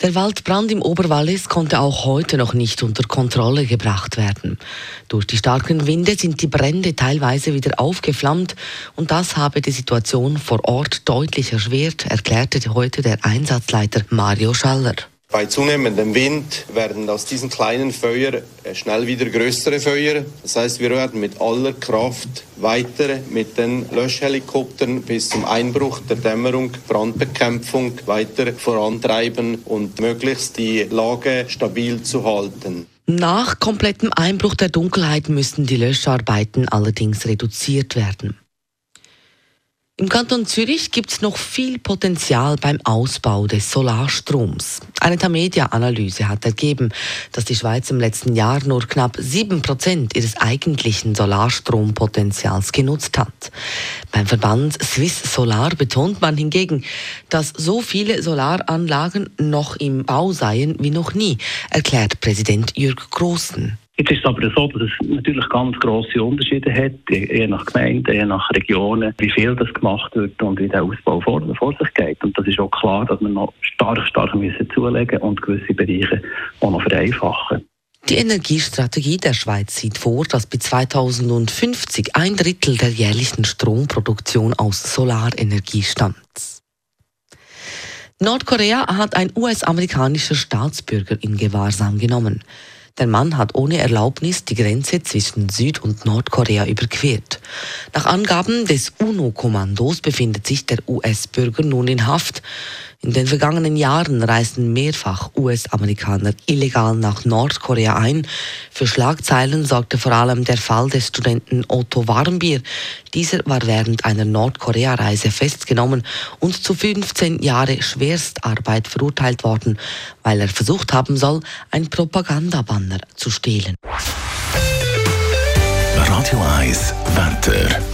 Der Waldbrand im Oberwallis konnte auch heute noch nicht unter Kontrolle gebracht werden. Durch die starken Winde sind die Brände teilweise wieder aufgeflammt und das habe die Situation vor Ort deutlich erschwert, erklärte heute der Einsatzleiter Mario Schaller. Bei zunehmendem Wind werden aus diesen kleinen Feuer äh, schnell wieder größere Feuer. Das heißt, wir werden mit aller Kraft weiter mit den Löschhelikoptern bis zum Einbruch der Dämmerung Brandbekämpfung weiter vorantreiben und möglichst die Lage stabil zu halten. Nach komplettem Einbruch der Dunkelheit müssen die Löscharbeiten allerdings reduziert werden. Im Kanton Zürich gibt es noch viel Potenzial beim Ausbau des Solarstroms. Eine Tamedia-Analyse hat ergeben, dass die Schweiz im letzten Jahr nur knapp 7% ihres eigentlichen Solarstrompotenzials genutzt hat. Beim Verband Swiss Solar betont man hingegen, dass so viele Solaranlagen noch im Bau seien wie noch nie, erklärt Präsident Jürg Großen. Jetzt ist es aber so, dass es natürlich ganz grosse Unterschiede hat, je nach Gemeinde, je nach Regionen, wie viel das gemacht wird und wie der Ausbau vor, vor sich geht. Und das ist auch klar, dass wir noch stark, stark müssen zulegen und gewisse Bereiche auch noch vereinfachen. Die Energiestrategie der Schweiz sieht vor, dass bis 2050 ein Drittel der jährlichen Stromproduktion aus Solarenergie stammt. Nordkorea hat ein US-amerikanischer Staatsbürger in Gewahrsam genommen. Der Mann hat ohne Erlaubnis die Grenze zwischen Süd- und Nordkorea überquert. Nach Angaben des UNO-Kommandos befindet sich der US-Bürger nun in Haft. In den vergangenen Jahren reisten mehrfach US-Amerikaner illegal nach Nordkorea ein. Für Schlagzeilen sorgte vor allem der Fall des Studenten Otto Warmbier. Dieser war während einer Nordkorea-Reise festgenommen und zu 15 Jahre Schwerstarbeit verurteilt worden, weil er versucht haben soll, ein Propagandabanner zu stehlen. Radio 1, Wetter.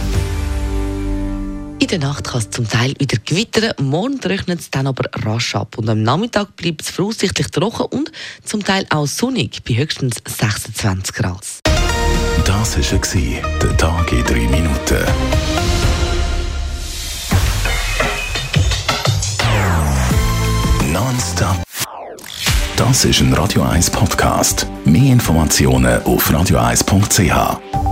Der Nacht kann es zum Teil wieder gewittern, morgen regnet es dann aber rasch ab und am Nachmittag bleibt es voraussichtlich trocken und zum Teil auch sonnig bei höchstens 26 Grad. Das war der Tag in 3 Minuten. Nonstop. Das ist ein Radio 1 Podcast. Mehr Informationen auf radio1.ch.